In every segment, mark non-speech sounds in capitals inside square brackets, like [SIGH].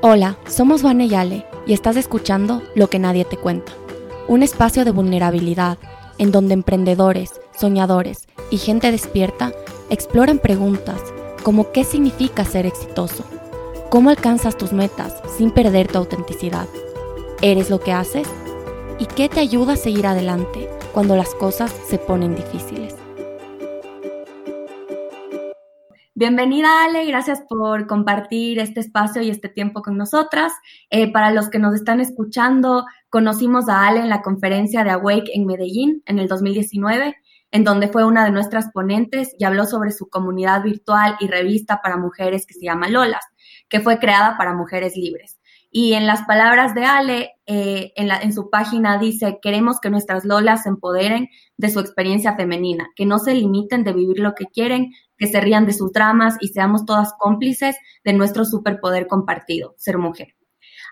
Hola, somos Vane y y estás escuchando Lo que nadie te cuenta, un espacio de vulnerabilidad en donde emprendedores, soñadores y gente despierta exploran preguntas como qué significa ser exitoso, cómo alcanzas tus metas sin perder tu autenticidad, eres lo que haces y qué te ayuda a seguir adelante cuando las cosas se ponen difíciles. Bienvenida Ale, gracias por compartir este espacio y este tiempo con nosotras. Eh, para los que nos están escuchando, conocimos a Ale en la conferencia de Awake en Medellín en el 2019, en donde fue una de nuestras ponentes y habló sobre su comunidad virtual y revista para mujeres que se llama Lolas, que fue creada para mujeres libres. Y en las palabras de Ale, eh, en, en su página dice, queremos que nuestras Lolas se empoderen de su experiencia femenina, que no se limiten de vivir lo que quieren, que se rían de sus dramas y seamos todas cómplices de nuestro superpoder compartido, ser mujer.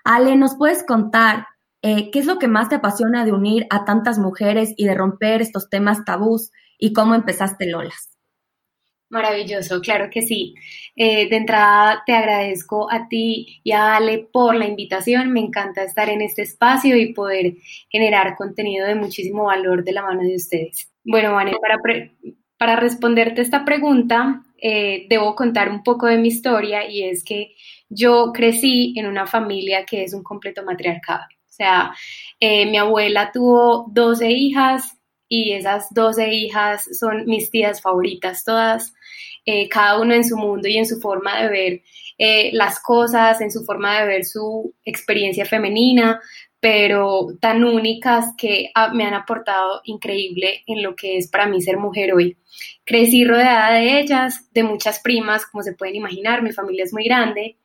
Ale, ¿nos puedes contar eh, qué es lo que más te apasiona de unir a tantas mujeres y de romper estos temas tabús y cómo empezaste Lolas? Maravilloso, claro que sí. Eh, de entrada te agradezco a ti y a Ale por la invitación. Me encanta estar en este espacio y poder generar contenido de muchísimo valor de la mano de ustedes. Bueno, Vane, para, para responderte esta pregunta, eh, debo contar un poco de mi historia y es que yo crecí en una familia que es un completo matriarcado. O sea, eh, mi abuela tuvo 12 hijas y esas 12 hijas son mis tías favoritas, todas, eh, cada uno en su mundo y en su forma de ver las cosas, en su forma de ver su experiencia femenina, pero tan únicas que ah, me han aportado increíble en lo que es para mí ser mujer hoy. Crecí rodeada de ellas, de muchas primas, como se pueden imaginar, mi familia es muy grande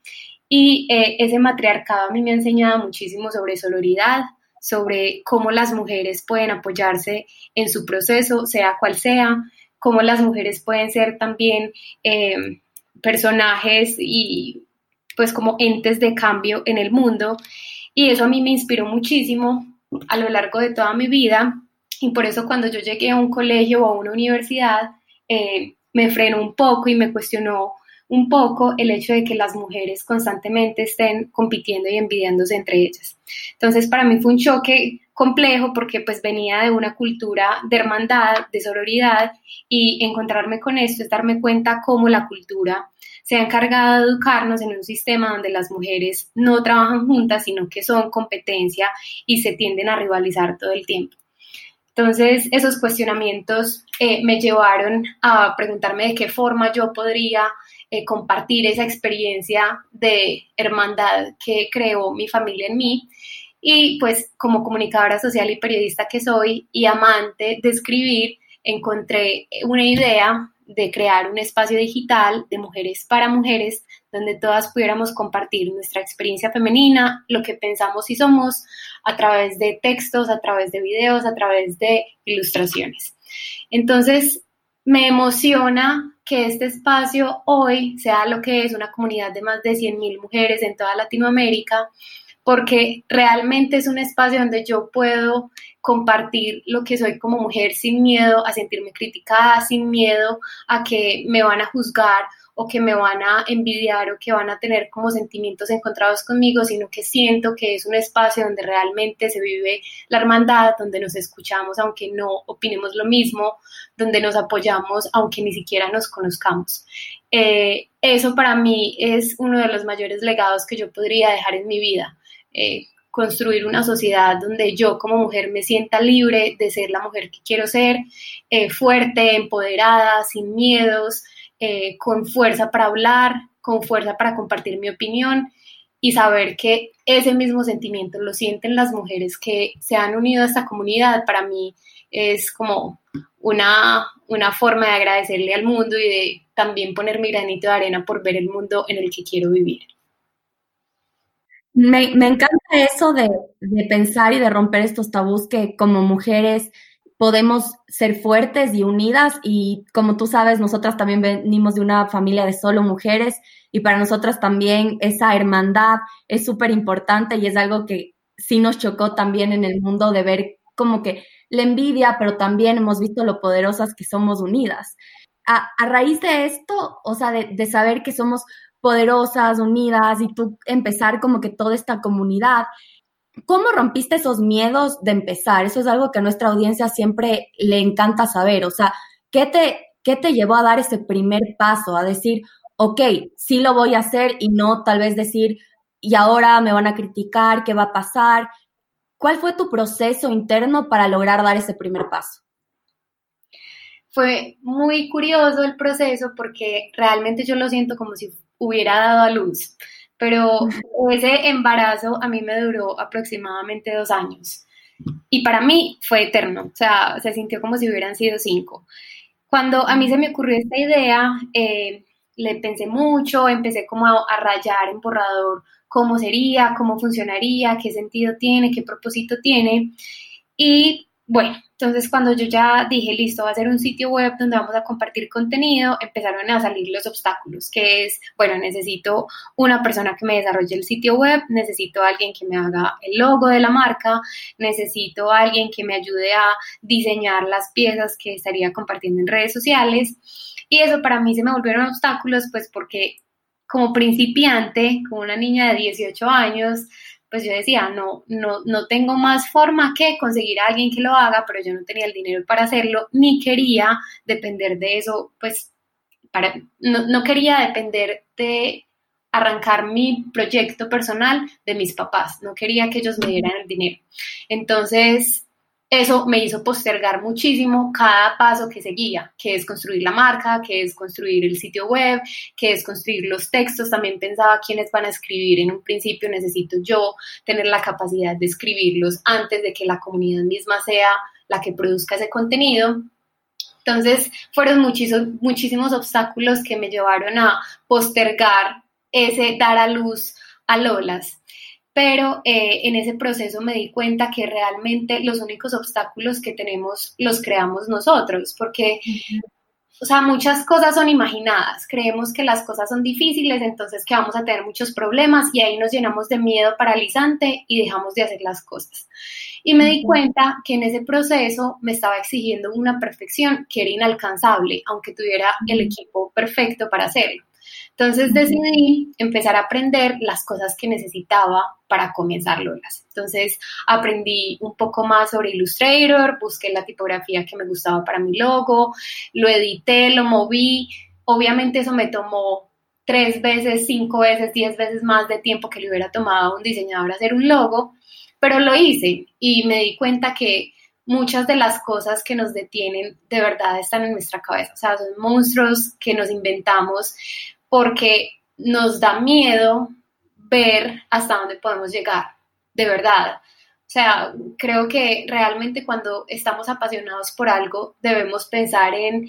y eh, ese matriarcado a mí me ha enseñado muchísimo sobre sororidad, sobre cómo las mujeres pueden apoyarse en su proceso, sea cual sea, cómo las mujeres pueden ser también eh, personajes y pues como entes de cambio en el mundo y eso a mí me inspiró muchísimo a lo largo de toda mi vida. Y por eso cuando yo llegué a un colegio o a una universidad, eh, me frenó un poco y me cuestionó un poco el hecho de que las mujeres constantemente estén compitiendo y envidiándose entre ellas. Entonces, para mí fue un choque complejo porque pues venía de una cultura de hermandad, de sororidad y encontrarme con esto es darme cuenta cómo la cultura se ha encargado de educarnos en un sistema donde las mujeres no trabajan juntas, sino que son competencia y se tienden a rivalizar todo el tiempo. Entonces, esos cuestionamientos eh, me llevaron a preguntarme de qué forma yo podría eh, compartir esa experiencia de hermandad que creó mi familia en mí. Y pues como comunicadora social y periodista que soy y amante de escribir, encontré una idea de crear un espacio digital de mujeres para mujeres donde todas pudiéramos compartir nuestra experiencia femenina, lo que pensamos y somos a través de textos, a través de videos, a través de ilustraciones. Entonces, me emociona que este espacio hoy sea lo que es una comunidad de más de 100.000 mujeres en toda Latinoamérica, porque realmente es un espacio donde yo puedo compartir lo que soy como mujer sin miedo a sentirme criticada, sin miedo a que me van a juzgar o que me van a envidiar o que van a tener como sentimientos encontrados conmigo, sino que siento que es un espacio donde realmente se vive la hermandad, donde nos escuchamos aunque no opinemos lo mismo, donde nos apoyamos aunque ni siquiera nos conozcamos. Eh, eso para mí es uno de los mayores legados que yo podría dejar en mi vida. Eh, construir una sociedad donde yo como mujer me sienta libre de ser la mujer que quiero ser, eh, fuerte, empoderada, sin miedos, eh, con fuerza para hablar, con fuerza para compartir mi opinión y saber que ese mismo sentimiento lo sienten las mujeres que se han unido a esta comunidad, para mí es como una, una forma de agradecerle al mundo y de también poner mi granito de arena por ver el mundo en el que quiero vivir. Me, encanta eso de, pensar y de romper estos tabús que como mujeres podemos ser fuertes y unidas y como tú sabes, nosotras también venimos de una familia de solo mujeres y para nosotras también esa hermandad es súper importante y es algo que sí nos chocó también en el mundo de ver como que la envidia, pero también hemos visto lo poderosas que somos unidas. A, raíz de esto, o sea, de saber que somos poderosas, unidas y tú empezar como que toda esta comunidad. ¿Cómo rompiste esos miedos de empezar? Eso es algo que a nuestra audiencia siempre le encanta saber. O sea, ¿qué te, qué te llevó a dar ese primer paso? A decir, ok, sí lo voy a hacer y no tal vez decir, y ahora me van a criticar, ¿qué va a pasar? ¿Cuál fue tu proceso interno para lograr dar ese primer paso? Fue muy curioso el proceso porque realmente yo lo siento como si hubiera dado a luz, pero ese embarazo a mí me duró aproximadamente dos años y para mí fue eterno, o sea, se sintió como si hubieran sido cinco. Cuando a mí se me ocurrió esta idea, eh, le pensé mucho, empecé como a, a rayar en borrador cómo sería, cómo funcionaría, qué sentido tiene, qué propósito tiene. Y bueno, entonces cuando yo ya dije, listo, va a ser un sitio web donde vamos a compartir contenido, empezaron a salir los obstáculos, que es, bueno, necesito una persona que me desarrolle el sitio web, necesito alguien que me haga el logo de la marca, necesito alguien que me ayude a diseñar las piezas que estaría compartiendo en redes sociales. Y eso para mí se me volvieron obstáculos, pues porque como principiante, como una niña de 18 años, pues yo decía, no, no, no tengo más forma que conseguir a alguien que lo haga, pero yo no tenía el dinero para hacerlo, ni quería depender de eso, pues no, no quería depender de arrancar mi proyecto personal de mis papás, no quería que ellos me dieran el dinero. Entonces, eso me hizo postergar muchísimo cada paso que seguía, que es construir la marca, que es construir el sitio web, que es construir los textos. También pensaba quiénes van a escribir. En un principio necesito yo tener la capacidad de escribirlos antes de que la comunidad misma sea la que produzca ese contenido. Entonces fueron muchísimos, muchísimos obstáculos que me llevaron a postergar ese dar a luz a Lolas pero eh, en ese proceso me di cuenta que realmente los únicos obstáculos que tenemos los creamos nosotros, porque, o sea, muchas cosas son imaginadas, creemos que las cosas son difíciles, entonces que vamos a tener muchos problemas y ahí nos llenamos de miedo paralizante y dejamos de hacer las cosas. Y me di cuenta que en ese proceso me estaba exigiendo una perfección que era inalcanzable, aunque tuviera el equipo perfecto para hacerlo. Entonces decidí empezar a aprender las cosas que necesitaba para comenzar Lolas. Entonces aprendí un poco más sobre Illustrator, busqué la tipografía que me gustaba para mi logo, lo edité, lo moví. Obviamente eso me tomó tres veces, cinco veces, diez veces más de tiempo que le hubiera tomado a un diseñador hacer un logo, pero lo hice y me di cuenta que muchas de las cosas que nos detienen de verdad están en nuestra cabeza, o sea, son monstruos que nos inventamos porque nos da miedo ver hasta dónde podemos llegar, de verdad. O sea, creo que realmente cuando estamos apasionados por algo debemos pensar en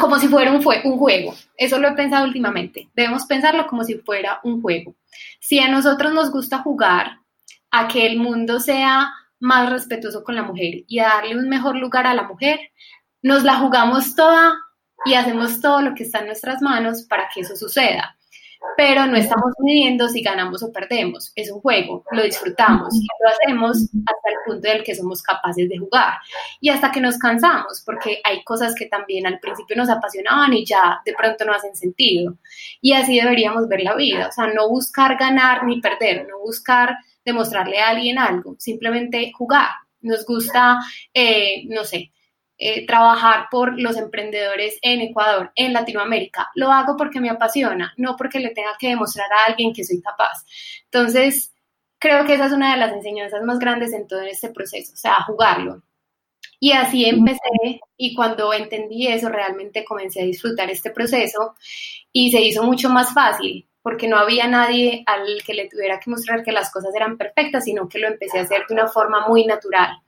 como si fuera un, un juego. Eso lo he pensado últimamente. Debemos pensarlo como si fuera un juego. Si a nosotros nos gusta jugar a que el mundo sea más respetuoso con la mujer y a darle un mejor lugar a la mujer, nos la jugamos toda y hacemos todo lo que está en nuestras manos para que eso suceda. Pero no estamos midiendo si ganamos o perdemos. Es un juego, lo disfrutamos y lo hacemos hasta el punto del que somos capaces de jugar y hasta que nos cansamos, porque hay cosas que también al principio nos apasionaban y ya de pronto no hacen sentido. Y así deberíamos ver la vida, o sea, no buscar ganar ni perder, no buscar demostrarle a alguien algo, simplemente jugar. Nos gusta, eh, no sé, eh, trabajar por los emprendedores en Ecuador, en Latinoamérica. Lo hago porque me apasiona, no porque le tenga que demostrar a alguien que soy capaz. Entonces, creo que esa es una de las enseñanzas más grandes en todo este proceso, o sea, jugarlo. Y así empecé y cuando entendí eso, realmente comencé a disfrutar este proceso y se hizo mucho más fácil porque no había nadie al que le tuviera que mostrar que las cosas eran perfectas, sino que lo empecé a hacer de una forma muy natural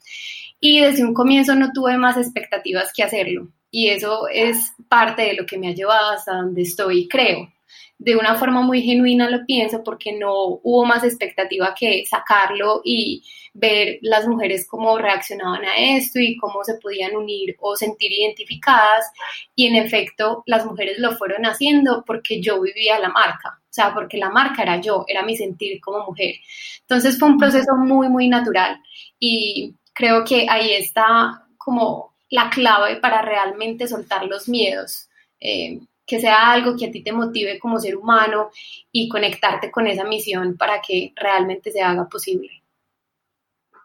y desde un comienzo no tuve más expectativas que hacerlo. Y eso es parte de lo que me ha llevado hasta donde estoy, creo. De una forma muy genuina lo pienso porque no hubo más expectativa que sacarlo y ver las mujeres cómo reaccionaban a esto y cómo se podían unir o sentir identificadas. Y en efecto, las mujeres lo fueron haciendo porque yo vivía la marca, o sea, porque la marca era yo, era mi sentir como mujer. Entonces fue un proceso muy, muy natural y creo que ahí está como la clave para realmente soltar los miedos. Eh, que sea algo que a ti te motive como ser humano y conectarte con esa misión para que realmente se haga posible.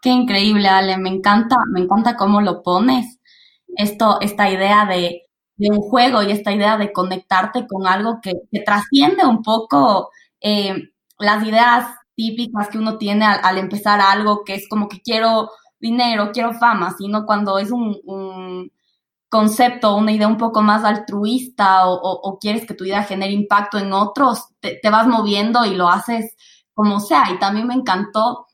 Qué increíble, Ale, me encanta, me encanta cómo lo pones. Esto, esta idea de, un juego y esta idea de conectarte con algo que, trasciende un poco eh, las ideas típicas que uno tiene al, empezar algo, que es como que quiero dinero, quiero fama, sino cuando es un, un concepto, una idea un poco más altruista o, quieres que tu idea genere impacto en otros, te, vas moviendo y lo haces como sea. Y también me encantó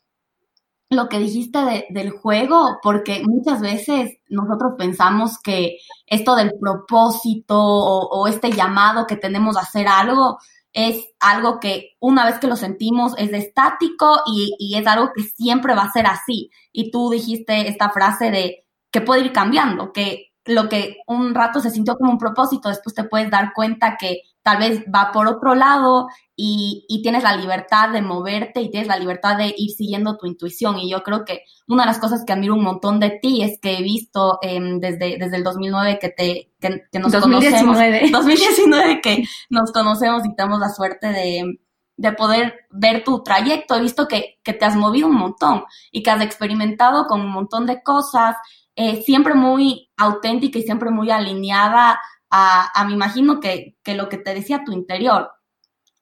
lo que dijiste del juego, porque muchas veces nosotros pensamos que esto del propósito o, o, este llamado que tenemos a hacer algo es algo que una vez que lo sentimos es estático y, y, es algo que siempre va a ser así. Y tú dijiste esta frase de que puede ir cambiando, que lo que un rato se sintió como un propósito, después te puedes dar cuenta que tal vez va por otro lado y, tienes la libertad de moverte y tienes la libertad de ir siguiendo tu intuición. Y yo creo que una de las cosas que admiro un montón de ti es que he visto em, desde, desde el 2009 que, te, que, nos 2019. conocemos. 2019 [LAUGHS] que nos conocemos y tenemos la suerte de, de poder ver tu trayecto. He visto que, que te has movido un montón y que has experimentado con un montón de cosas eh, siempre muy auténtica y siempre muy alineada a, me imagino que, lo que te decía tu interior.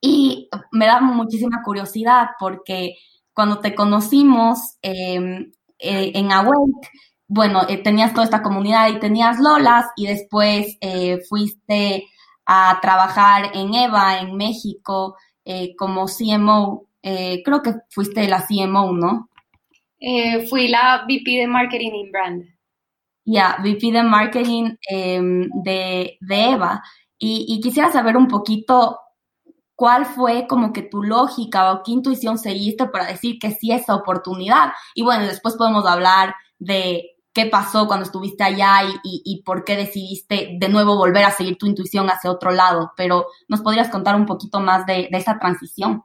Y me da muchísima curiosidad porque cuando te conocimos em, eh, en Awake, bueno, eh, tenías toda esta comunidad y tenías Lolas y después fuiste a trabajar en EVA, en México, como CMO. creo que fuiste la CMO, ¿no? fui la VP de Marketing in Brand ya, VP de Marketing em, de, Eva. Y, quisiera saber un poquito cuál fue como que tu lógica o qué intuición seguiste para decir que sí esa oportunidad. Y bueno, después podemos hablar de qué pasó cuando estuviste allá y, por qué decidiste de nuevo volver a seguir tu intuición hacia otro lado. Pero nos podrías contar un poquito más de, de esa transición.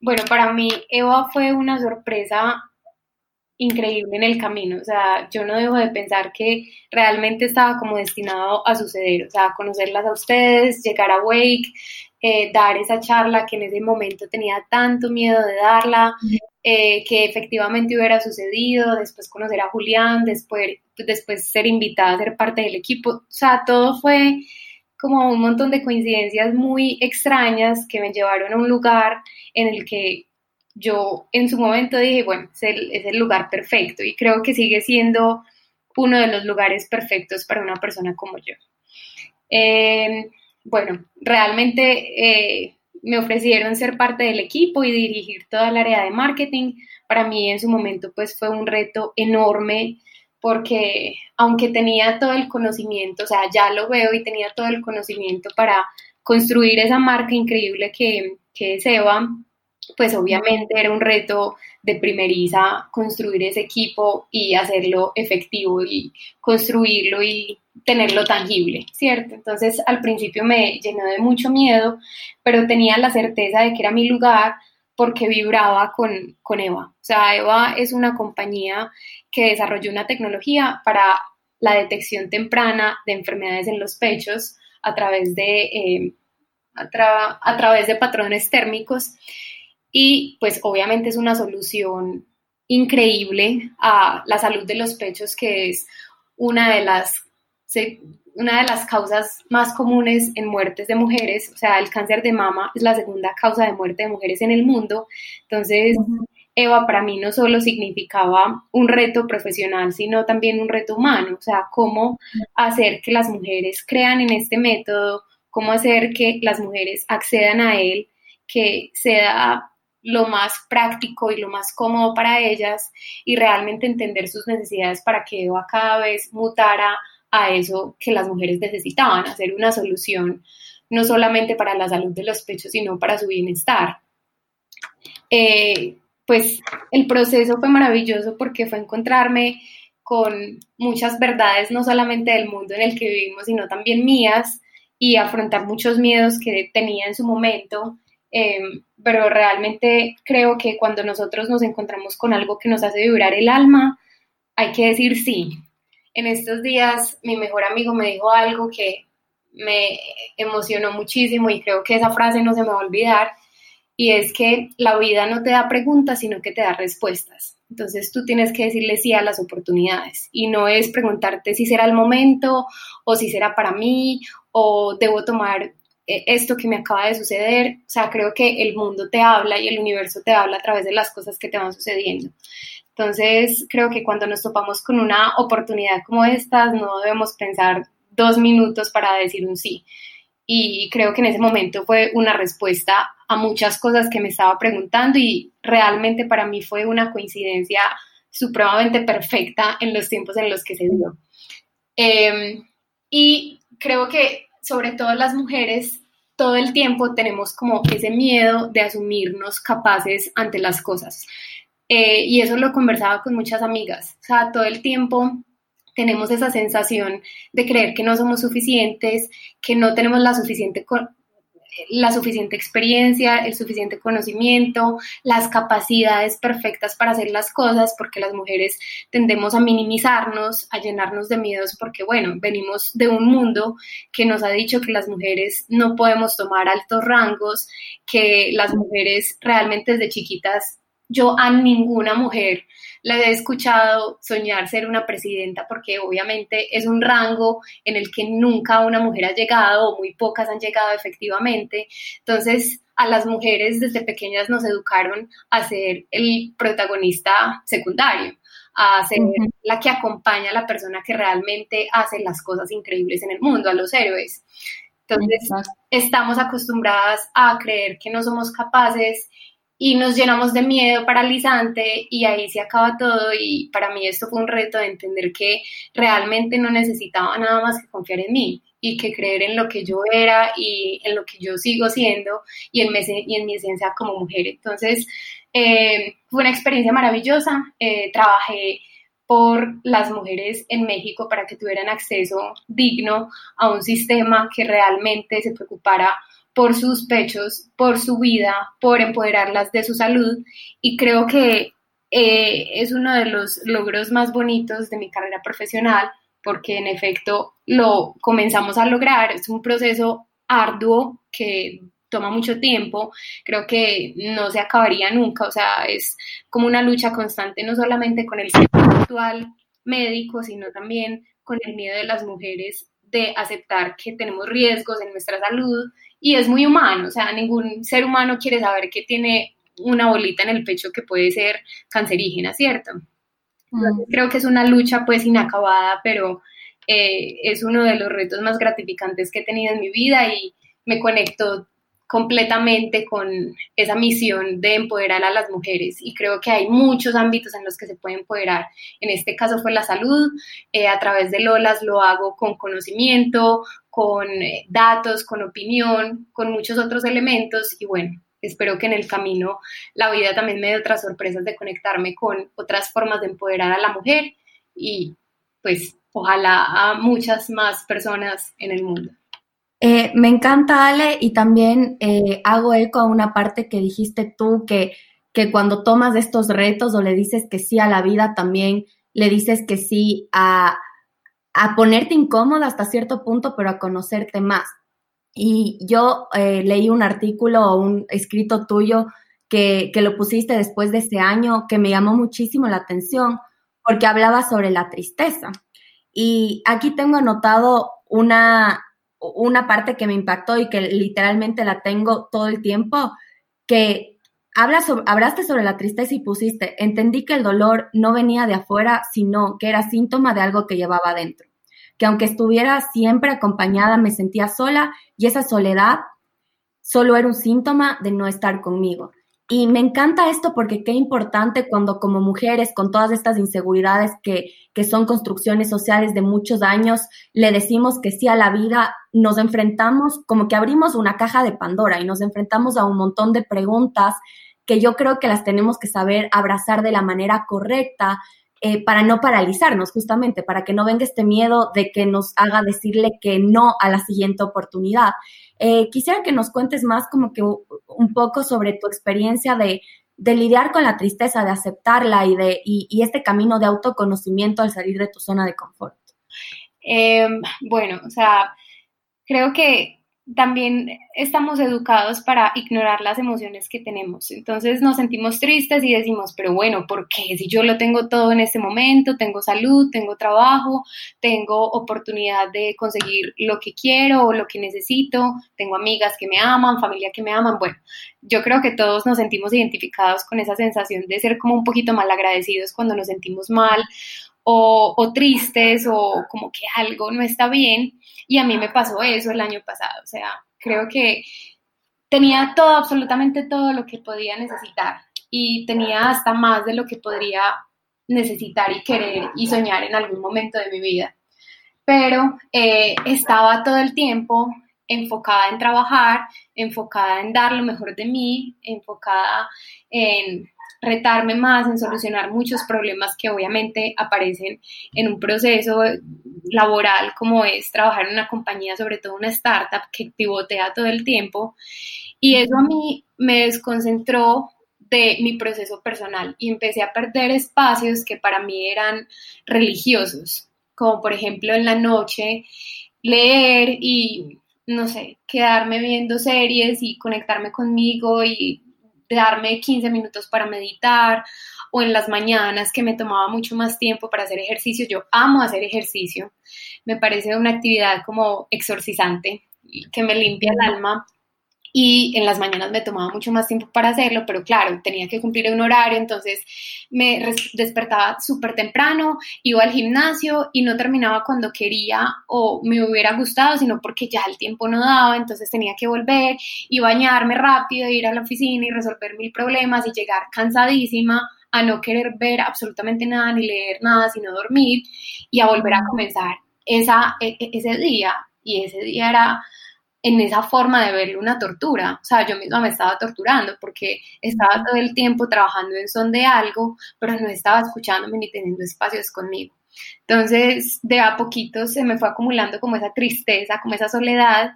Bueno, para mí Eva fue una sorpresa increíble en el camino. O sea, yo no dejo de pensar que realmente estaba como destinado a suceder. O sea, conocerlas a ustedes, llegar a Wake, eh, dar esa charla que en ese momento tenía tanto miedo de darla, eh, que efectivamente hubiera sucedido, después conocer a Julián, después, después ser invitada a ser parte del equipo. O sea, todo fue como un montón de coincidencias muy extrañas que me llevaron a un lugar en el que yo en su momento dije, bueno, es el, lugar perfecto y creo que sigue siendo uno de los lugares perfectos para una persona como yo. Em, bueno, realmente eh, me ofrecieron ser parte del equipo y dirigir toda el área de marketing. Para mí en su momento pues fue un reto enorme porque aunque tenía todo el conocimiento, o sea, ya lo veo y tenía todo el conocimiento para construir esa marca increíble que, que es Eva, pues obviamente era un reto de primeriza construir ese equipo y hacerlo efectivo y construirlo y tenerlo tangible, ¿cierto? Entonces al principio me llenó de mucho miedo, pero tenía la certeza de que era mi lugar porque vibraba con, con Eva. O sea, Eva es una compañía que desarrolló una tecnología para la detección temprana de enfermedades en los pechos a través de, eh, a través de patrones térmicos y pues obviamente es una solución increíble a la salud de los pechos, que es una de las, una de las causas más comunes en muertes de mujeres. O sea, el cáncer de mama es la segunda causa de muerte de mujeres en el mundo. Entonces, Eva para mí no solo significaba un reto profesional, sino también un reto humano. O sea, cómo hacer que las mujeres crean en este método, cómo hacer que las mujeres accedan a él, que sea lo más práctico y lo más cómodo para ellas y realmente entender sus necesidades para que Eva cada vez mutara a eso que las mujeres necesitaban, hacer una solución no solamente para la salud de los pechos, sino para su bienestar. Eh, pues el proceso fue maravilloso porque fue encontrarme con muchas verdades, no solamente del mundo en el que vivimos, sino también mías, y afrontar muchos miedos que tenía en su momento Em, pero realmente creo que cuando nosotros nos encontramos con algo que nos hace vibrar el alma, hay que decir sí. En estos días mi mejor amigo me dijo algo que me emocionó muchísimo y creo que esa frase no se me va a olvidar, y es que la vida no te da preguntas, sino que te da respuestas. Entonces tú tienes que decirle sí a las oportunidades y no es preguntarte si será el momento o si será para mí o debo tomar esto que me acaba de suceder. O sea, creo que el mundo te habla y el universo te habla a través de las cosas que te van sucediendo. Entonces, creo que cuando nos topamos con una oportunidad como esta, no debemos pensar dos minutos para decir un sí. Y creo que en ese momento fue una respuesta a muchas cosas que me estaba preguntando y realmente para mí fue una coincidencia supremamente perfecta en los tiempos en los que se dio. Em, y creo que sobre todo las mujeres todo el tiempo tenemos como ese miedo de asumirnos capaces ante las cosas. Eh, y eso lo conversaba con muchas amigas. O sea, todo el tiempo tenemos esa sensación de creer que no somos suficientes, que no tenemos la suficiente la suficiente experiencia, el suficiente conocimiento, las capacidades perfectas para hacer las cosas, porque las mujeres tendemos a minimizarnos, a llenarnos de miedos, porque bueno, venimos de un mundo que nos ha dicho que las mujeres no podemos tomar altos rangos, que las mujeres realmente desde chiquitas, yo a ninguna mujer la he escuchado soñar ser una presidenta porque obviamente es un rango en el que nunca una mujer ha llegado o muy pocas han llegado efectivamente. Entonces, a las mujeres desde pequeñas nos educaron a ser el protagonista secundario, a ser la que acompaña a la persona que realmente hace las cosas increíbles en el mundo, a los héroes. Entonces, estamos acostumbradas a creer que no somos capaces y nos llenamos de miedo paralizante y ahí se acaba todo y para mí esto fue un reto de entender que realmente no necesitaba nada más que confiar en mí y que creer en lo que yo era y en lo que yo sigo siendo y en mi, y en mi esencia como mujer. Entonces, eh, fue una experiencia maravillosa. Eh, trabajé por las mujeres en México para que tuvieran acceso digno a un sistema que realmente se preocupara por sus pechos, por su vida, por empoderarlas de su salud. Y creo que eh, es uno de los logros más bonitos de mi carrera profesional porque en efecto lo comenzamos a lograr, es un proceso arduo que toma mucho tiempo, creo que no se acabaría nunca, o sea, es como una lucha constante no solamente con el sistema actual médico, sino también con el miedo de las mujeres de aceptar que tenemos riesgos en nuestra salud y es muy humano, o sea, ningún ser humano quiere saber que tiene una bolita en el pecho que puede ser cancerígena, ¿cierto? Mm. Creo que es una lucha pues inacabada, pero eh, es uno de los retos más gratificantes que he tenido en mi vida y me conecto completamente con esa misión de empoderar a las mujeres y creo que hay muchos ámbitos en los que se puede empoderar. En este caso fue la salud, eh, a través de Lolas lo hago con conocimiento, con eh, datos, con opinión, con muchos otros elementos y bueno, espero que en el camino la vida también me dé otras sorpresas de conectarme con otras formas de empoderar a la mujer y pues ojalá a muchas más personas en el mundo. Eh, me encanta, Ale, y también eh, hago eco a una parte que dijiste tú, que, que cuando tomas estos retos o le dices que sí a la vida, también le dices que sí a, a ponerte incómoda hasta cierto punto, pero a conocerte más. Y yo eh, leí un artículo o un escrito tuyo que, que lo pusiste después de ese año que me llamó muchísimo la atención porque hablaba sobre la tristeza. Y aquí tengo anotado una, una parte que me impactó y que literalmente la tengo todo el tiempo, que hablas sobre, hablaste sobre la tristeza y pusiste, entendí que el dolor no venía de afuera, sino que era síntoma de algo que llevaba adentro, que aunque estuviera siempre acompañada me sentía sola y esa soledad solo era un síntoma de no estar conmigo. Y me encanta esto porque qué importante cuando como mujeres, con todas estas inseguridades que, que son construcciones sociales de muchos años, le decimos que sí a la vida, nos enfrentamos como que abrimos una caja de Pandora y nos enfrentamos a un montón de preguntas que yo creo que las tenemos que saber abrazar de la manera correcta eh, para no paralizarnos, justamente, para que no venga este miedo de que nos haga decirle que no a la siguiente oportunidad. Eh, quisiera que nos cuentes más como que un poco sobre tu experiencia de, lidiar con la tristeza, de aceptarla y, de, y, este camino de autoconocimiento al salir de tu zona de confort. Em, bueno, o sea, creo que también estamos educados para ignorar las emociones que tenemos. Entonces nos sentimos tristes y decimos, pero bueno, ¿por qué? Si yo lo tengo todo en este momento, tengo salud, tengo trabajo, tengo oportunidad de conseguir lo que quiero o lo que necesito, tengo amigas que me aman, familia que me aman. Bueno, yo creo que todos nos sentimos identificados con esa sensación de ser como un poquito mal agradecidos cuando nos sentimos mal o, tristes o como que algo no está bien. Y a mí me pasó eso el año pasado, o sea, creo que tenía todo, absolutamente todo lo que podía necesitar y tenía hasta más de lo que podría necesitar y querer y soñar en algún momento de mi vida. Pero eh, estaba todo el tiempo enfocada en trabajar, enfocada en dar lo mejor de mí, enfocada en retarme más, en solucionar muchos problemas que obviamente aparecen en un proceso laboral como es trabajar en una compañía, sobre todo una startup que pivotea todo el tiempo. Y eso a mí me desconcentró de mi proceso personal y empecé a perder espacios que para mí eran religiosos, como por ejemplo en la noche leer y, no sé, quedarme viendo series y conectarme conmigo y darme 15 minutos para meditar o en las mañanas que me tomaba mucho más tiempo para hacer ejercicio. Yo amo hacer ejercicio, me parece una actividad como exorcizante que me limpia el alma y en las mañanas me tomaba mucho más tiempo para hacerlo, pero claro, tenía que cumplir un horario, entonces me despertaba súper temprano, iba al gimnasio y no terminaba cuando quería o me hubiera gustado, sino porque ya el tiempo no daba, entonces tenía que volver y bañarme rápido, ir a la oficina y resolver mil problemas y llegar cansadísima a no querer ver absolutamente nada ni leer nada, sino dormir y a volver a comenzar esa, e, e, ese día. Y ese día era en esa forma de verlo una tortura. O sea, yo misma me estaba torturando porque estaba todo el tiempo trabajando en son de algo, pero no estaba escuchándome ni teniendo espacios conmigo. Entonces, de a poquito se me fue acumulando como esa tristeza, como esa soledad.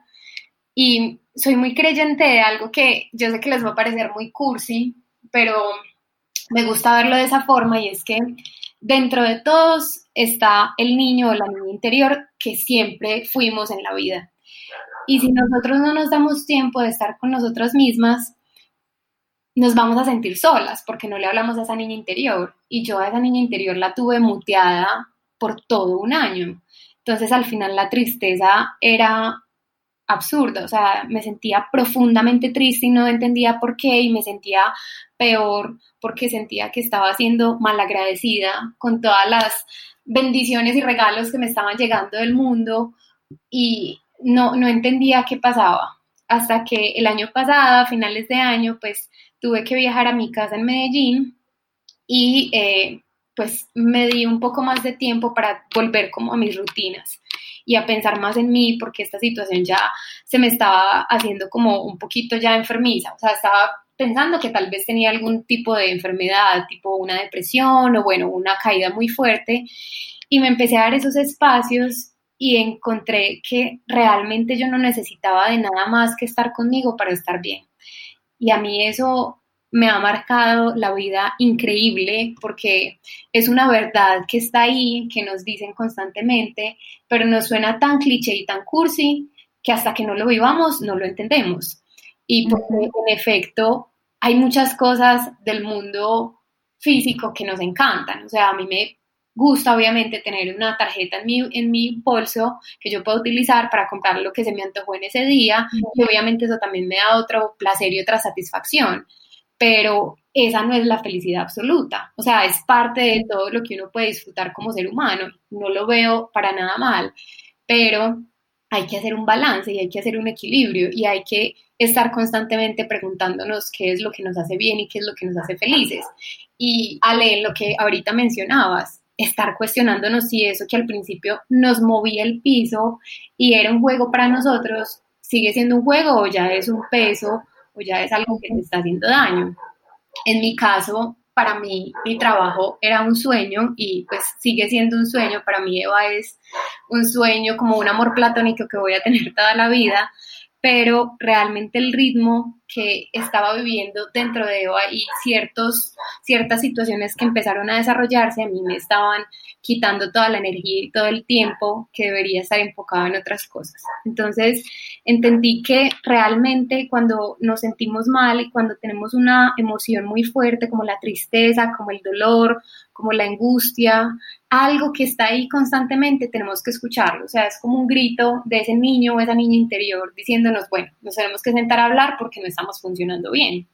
Y soy muy creyente de algo que yo sé que les va a parecer muy cursi, pero me gusta verlo de esa forma y es que dentro de todos está el niño o la niña interior que siempre fuimos en la vida. Y si nosotros no nos damos tiempo de estar con nosotras mismas, nos vamos a sentir solas porque no le hablamos a esa niña interior. Y yo a esa niña interior la tuve muteada por todo un año. Entonces al final la tristeza era absurda, o sea, me sentía profundamente triste y no entendía por qué y me sentía peor porque sentía que estaba siendo malagradecida con todas las bendiciones y regalos que me estaban llegando del mundo y no, no entendía qué pasaba. Hasta que el año pasado, a finales de año, pues tuve que viajar a mi casa en Medellín y eh, pues me di un poco más de tiempo para volver como a mis rutinas y a pensar más en mí porque esta situación ya se me estaba haciendo como un poquito ya enfermiza, o sea, estaba pensando que tal vez tenía algún tipo de enfermedad, tipo una depresión o bueno, una caída muy fuerte y me empecé a dar esos espacios y encontré que realmente yo no necesitaba de nada más que estar conmigo para estar bien. Y a mí eso me ha marcado la vida increíble porque es una verdad que está ahí, que nos dicen constantemente, pero nos suena tan cliché y tan cursi que hasta que no lo vivamos no lo entendemos. Y porque en efecto hay muchas cosas del mundo físico que nos encantan. O sea, a mí me gusta obviamente tener una tarjeta en mi, en mi bolso que yo pueda utilizar para comprar lo que se me antojó en ese día y obviamente eso también me da otro placer y otra satisfacción, pero esa no es la felicidad absoluta, o sea, es parte de todo lo que uno puede disfrutar como ser humano, no lo veo para nada mal, pero hay que hacer un balance y hay que hacer un equilibrio y hay que estar constantemente preguntándonos qué es lo que nos hace bien y qué es lo que nos hace felices. Y Ale, lo que ahorita mencionabas, estar cuestionándonos si eso que al principio nos movía el piso y era un juego para nosotros, sigue siendo un juego o ya es un peso o ya es algo que te está haciendo daño. En mi caso, para mí mi trabajo era un sueño y pues sigue siendo un sueño. Para mí Eva es un sueño como un amor platónico que voy a tener toda la vida, pero realmente el ritmo que estaba viviendo dentro de Eva y ciertos, ciertas situaciones que empezaron a desarrollarse a mí me estaban quitando toda la energía y todo el tiempo que debería estar enfocado en otras cosas. Entonces entendí que realmente cuando nos sentimos mal y cuando tenemos una emoción muy fuerte como la tristeza, como el dolor, como la angustia, algo que está ahí constantemente, tenemos que escucharlo. O sea, es como un grito de ese niño o esa niña interior diciéndonos, bueno, nos tenemos que sentar a hablar porque no estamos funcionando bien.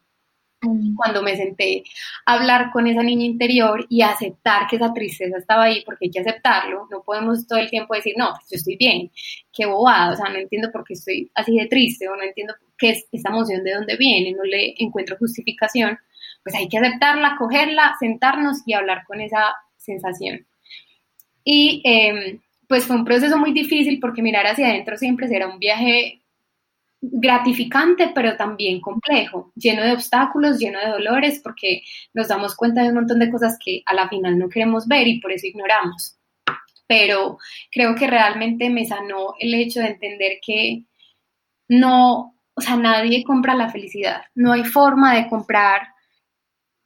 Mm. Cuando me senté a hablar con esa niña interior y aceptar que esa tristeza estaba ahí, porque hay que aceptarlo, no podemos todo el tiempo decir, no, pues yo estoy bien, qué bobada, o sea, no entiendo por qué estoy así de triste o no entiendo qué es esta emoción de dónde viene, no le encuentro justificación, pues hay que aceptarla, cogerla, sentarnos y hablar con esa sensación. Y em, pues fue un proceso muy difícil porque mirar hacia adentro siempre será un viaje gratificante, pero también complejo, lleno de obstáculos, lleno de dolores, porque nos damos cuenta de un montón de cosas que a la final no queremos ver y por eso ignoramos. Pero creo que realmente me sanó el hecho de entender que no, o sea, nadie compra la felicidad, no hay forma de comprar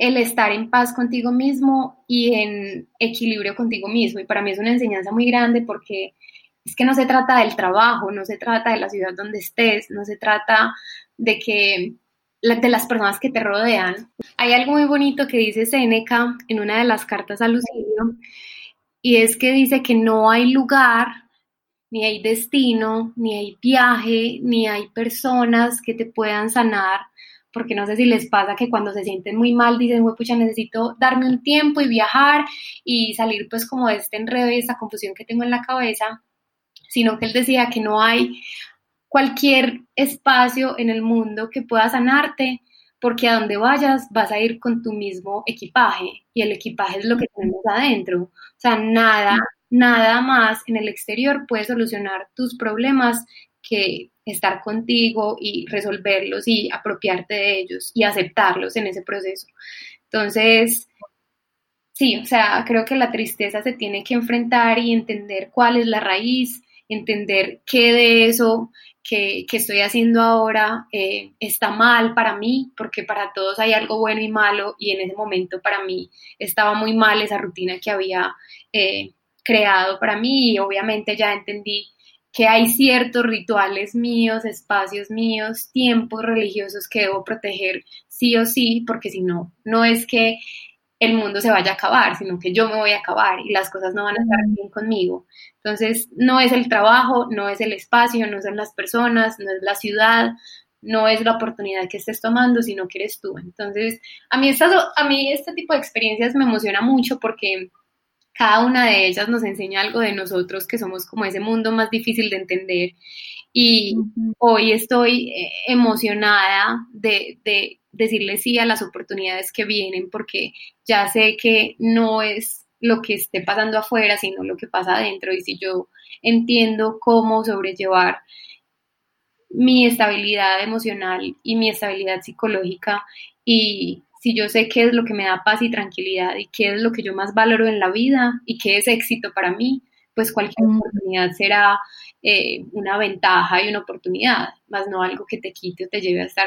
el estar en paz contigo mismo y en equilibrio contigo mismo. Y para mí es una enseñanza muy grande porque es que no se trata del trabajo, no se trata de la ciudad donde estés, no se trata de que de las personas que te rodean. Hay algo muy bonito que dice Seneca en una de las cartas a Lucidio, y es que dice que no hay lugar, ni hay destino, ni hay viaje, ni hay personas que te puedan sanar porque no sé si les pasa que cuando se sienten muy mal dicen, pucha, necesito darme un tiempo y viajar y salir pues como de este enredo y esta confusión que tengo en la cabeza, sino que él decía que no hay cualquier espacio en el mundo que pueda sanarte, porque a donde vayas vas a ir con tu mismo equipaje y el equipaje es lo que tenemos adentro. O sea, nada, nada más en el exterior puede solucionar tus problemas que estar contigo y resolverlos y apropiarte de ellos y aceptarlos en ese proceso. Entonces, sí, o sea, creo que la tristeza se tiene que enfrentar y entender cuál es la raíz, entender qué de eso que, estoy haciendo ahora eh, está mal para mí, porque para todos hay algo bueno y malo, y en ese momento para mí estaba muy mal esa rutina que había eh, creado para mí, y obviamente ya entendí que hay ciertos rituales míos, espacios míos, tiempos religiosos que debo proteger sí o sí, porque si no, no es que el mundo se vaya a acabar, sino que yo me voy a acabar y las cosas no van a estar bien conmigo. Entonces, no es el trabajo, no es el espacio, no son las personas, no es la ciudad, no es la oportunidad que estés tomando, sino que eres tú. Entonces, a mí, a mí este tipo de experiencias me emociona mucho porque cada una de ellas nos enseña algo de nosotros que somos como ese mundo más difícil de entender. Y hoy estoy eh, emocionada de, de decirle sí a las oportunidades que vienen porque ya sé que no es lo que esté pasando afuera, sino lo que pasa adentro. Y si yo entiendo cómo sobrellevar mi estabilidad emocional y mi estabilidad psicológica y si yo sé qué es lo que me da paz y tranquilidad y qué es lo que yo más valoro en la vida y qué es éxito para mí, pues cualquier oportunidad será eh, una ventaja y una oportunidad, más no algo que te quite o te lleve a estar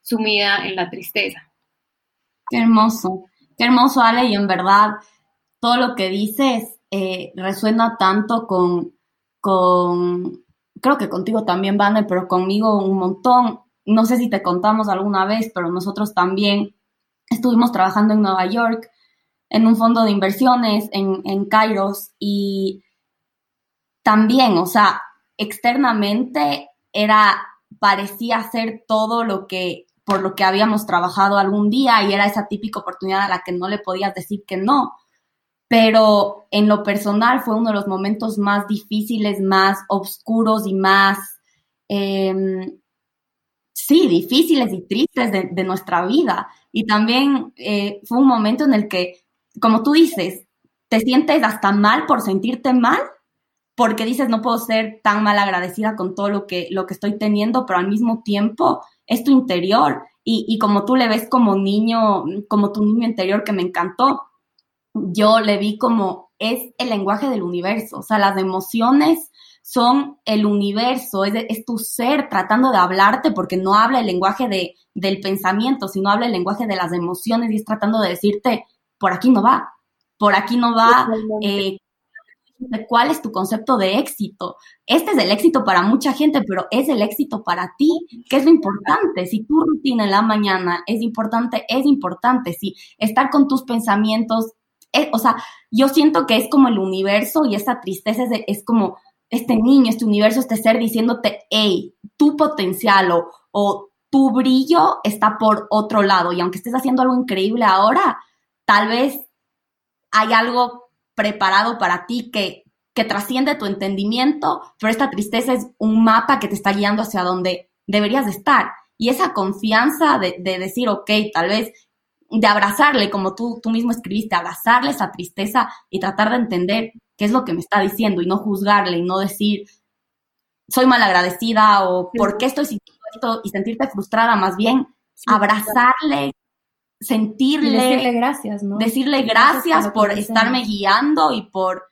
sumida en la tristeza. Qué hermoso, qué hermoso Ale y en verdad todo lo que dices eh, resuena tanto con, con, creo que contigo también, Vane, pero conmigo un montón. No sé si te contamos alguna vez, pero nosotros también Estuvimos trabajando en Nueva York, en un fondo de inversiones, en, en Kairos, y también, o sea, externamente era, parecía ser todo lo que, por lo que habíamos trabajado algún día y era esa típica oportunidad a la que no le podías decir que no. Pero en lo personal fue uno de los momentos más difíciles, más oscuros y más, em, sí, difíciles y tristes de, nuestra vida. Y también eh, fue un momento en el que, como tú dices, te sientes hasta mal por sentirte mal, porque dices, no puedo ser tan mal agradecida con todo lo que, lo que estoy teniendo, pero al mismo tiempo es tu interior. Y, y como tú le ves como niño, como tu niño interior que me encantó, yo le vi como es el lenguaje del universo, o sea, las emociones son el universo, es, es, tu ser tratando de hablarte porque no habla el lenguaje de, del pensamiento, sino habla el lenguaje de las emociones y es tratando de decirte, por aquí no va, por aquí no va, eh, cuál es tu concepto de éxito. Este es el éxito para mucha gente, pero es el éxito para ti, que es lo importante. Si tu rutina en la mañana es importante, es importante. Si estar con tus pensamientos, eh, o sea, yo siento que es como el universo y esa tristeza es, es como este niño, este universo, este ser diciéndote, hey, tu potencial o, o tu brillo está por otro lado. Y aunque estés haciendo algo increíble ahora, tal vez hay algo preparado para ti que, que trasciende tu entendimiento, pero esta tristeza es un mapa que te está guiando hacia donde deberías estar. Y esa confianza de, de decir, ok, tal vez de abrazarle, como tú, tú mismo escribiste, abrazarle esa tristeza y tratar de entender qué es lo que me está diciendo y no juzgarle y no decir, soy malagradecida o por qué estoy sintiendo esto y sentirte frustrada, más bien abrazarle, sentirle. decirle gracias, ¿no? Decirle gracias, por estarme guiando y por.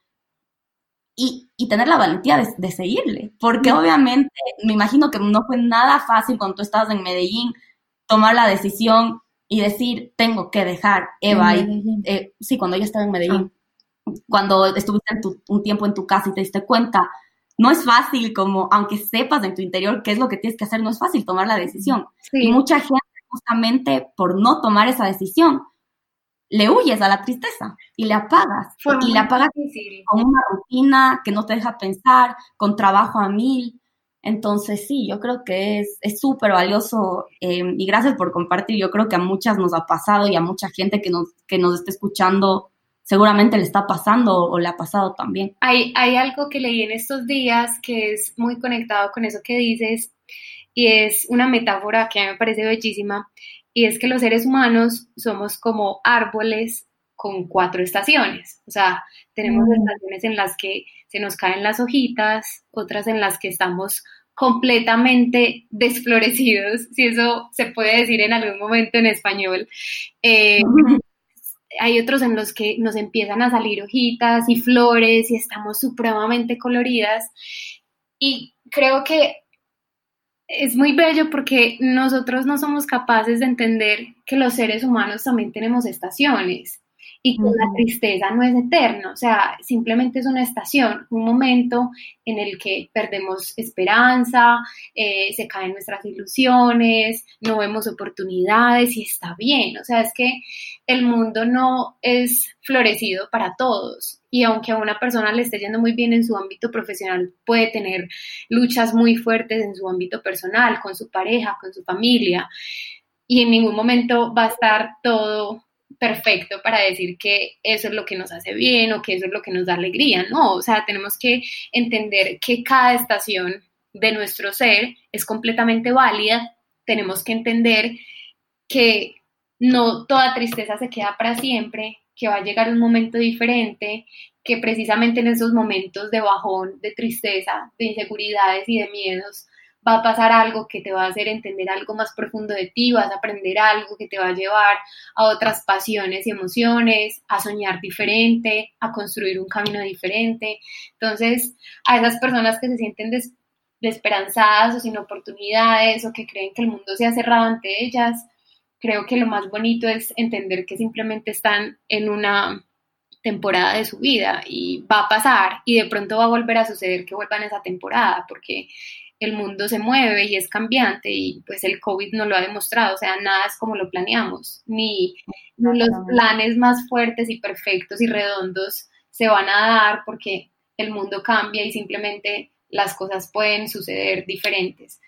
Y, y tener la valentía de, seguirle. Porque obviamente, me imagino que no fue nada fácil cuando tú estabas en Medellín tomar la decisión y decir, tengo que dejar Eva. Y, eh, sí, cuando yo estaba en Medellín. Ah cuando estuviste un tiempo en tu casa y te diste cuenta, no es fácil como, aunque sepas en tu interior qué es lo que tienes que hacer, no es fácil tomar la decisión. Y mucha gente justamente por no tomar esa decisión, le huyes a la tristeza y le apagas. y le apagas con una rutina que no te deja pensar, con trabajo a mil. Entonces sí, yo creo que es súper valioso eh, y gracias por compartir. Yo creo que a muchas nos ha pasado y a mucha gente que nos, que nos está escuchando seguramente le está pasando o le ha pasado también. Hay, hay algo que leí en estos días que es muy conectado con eso que dices y es una metáfora que a mí me parece bellísima y es que los seres humanos somos como árboles con cuatro estaciones. O sea, tenemos mm. estaciones en las que se nos caen las hojitas, otras en las que estamos completamente desflorecidos, si eso se puede decir en algún momento en español. Eh, hay otros en los que nos empiezan a salir hojitas y flores y estamos supremamente coloridas. Y creo que es muy bello porque nosotros no somos capaces de entender que los seres humanos también tenemos estaciones y que la tristeza no es eterna, o sea, simplemente es una estación, un momento en el que perdemos esperanza, eh, se caen nuestras ilusiones, no vemos oportunidades y está bien, o sea, es que el mundo no es florecido para todos y aunque a una persona le esté yendo muy bien en su ámbito profesional, puede tener luchas muy fuertes en su ámbito personal, con su pareja, con su familia y en ningún momento va a estar todo perfecto para decir que eso es lo que nos hace bien o que eso es lo que nos da alegría, no, o sea, tenemos que entender que cada estación de nuestro ser es completamente válida, tenemos que entender que no toda tristeza se queda para siempre, que va a llegar un momento diferente, que precisamente en esos momentos de bajón, de tristeza, de inseguridades y de miedos, va a pasar algo que te va a hacer entender algo más profundo de ti, vas a aprender algo que te va a llevar a otras pasiones y emociones, a soñar diferente, a construir un camino diferente. Entonces, a esas personas que se sienten desesperanzadas o sin oportunidades o que creen que el mundo se ha cerrado ante ellas, creo que lo más bonito es entender que simplemente están en una temporada de su vida y va a pasar y de pronto va a volver a suceder que vuelvan esa temporada porque el mundo se mueve y es cambiante y pues el COVID no lo ha demostrado, o sea, nada es como lo planeamos, ni, los planes más fuertes y perfectos y redondos se van a dar porque el mundo cambia y simplemente las cosas pueden suceder diferentes.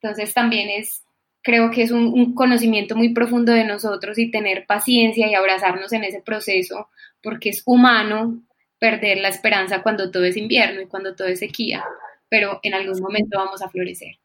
Entonces también es, creo que es un, un conocimiento muy profundo de nosotros y tener paciencia y abrazarnos en ese proceso porque es humano perder la esperanza cuando todo es invierno y cuando todo es sequía pero en algún momento vamos a florecer.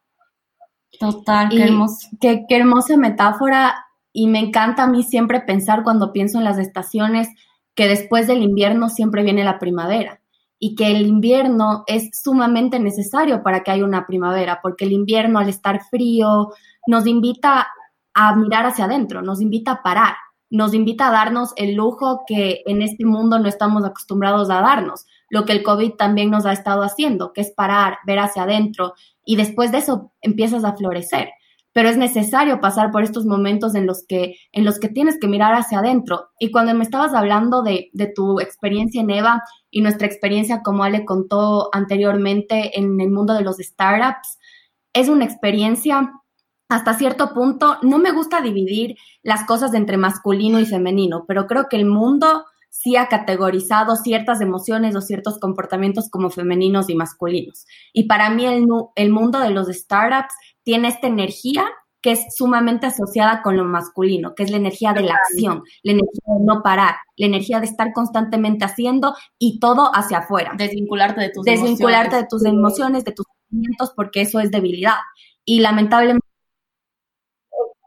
Total, qué, hermoso. Qué, hermosa metáfora y me encanta a mí siempre pensar cuando pienso en las estaciones que después del invierno siempre viene la primavera y que el invierno es sumamente necesario para que haya una primavera, porque el invierno al estar frío nos invita a mirar hacia adentro, nos invita a parar, nos invita a darnos el lujo que en este mundo no estamos acostumbrados a darnos, lo que el COVID también nos ha estado haciendo, que es parar, ver hacia adentro y después de eso empiezas a florecer. Pero es necesario pasar por estos momentos en los que, en los que tienes que mirar hacia adentro. Y cuando me estabas hablando de, de tu experiencia en EVA y nuestra experiencia, como Ale contó anteriormente, en el mundo de los startups, es una experiencia hasta cierto punto, no me gusta dividir las cosas entre masculino y femenino, pero creo que el mundo sí ha categorizado ciertas emociones o ciertos comportamientos como femeninos y masculinos. Y para mí el, el mundo de los startups tiene esta energía que es sumamente asociada con lo masculino, que es la energía de la acción, la energía de no parar, la energía de estar constantemente haciendo y todo hacia afuera. Desvincularte de tus Desvincularte de tus emociones, de tus sentimientos, porque eso es debilidad. Y lamentablemente,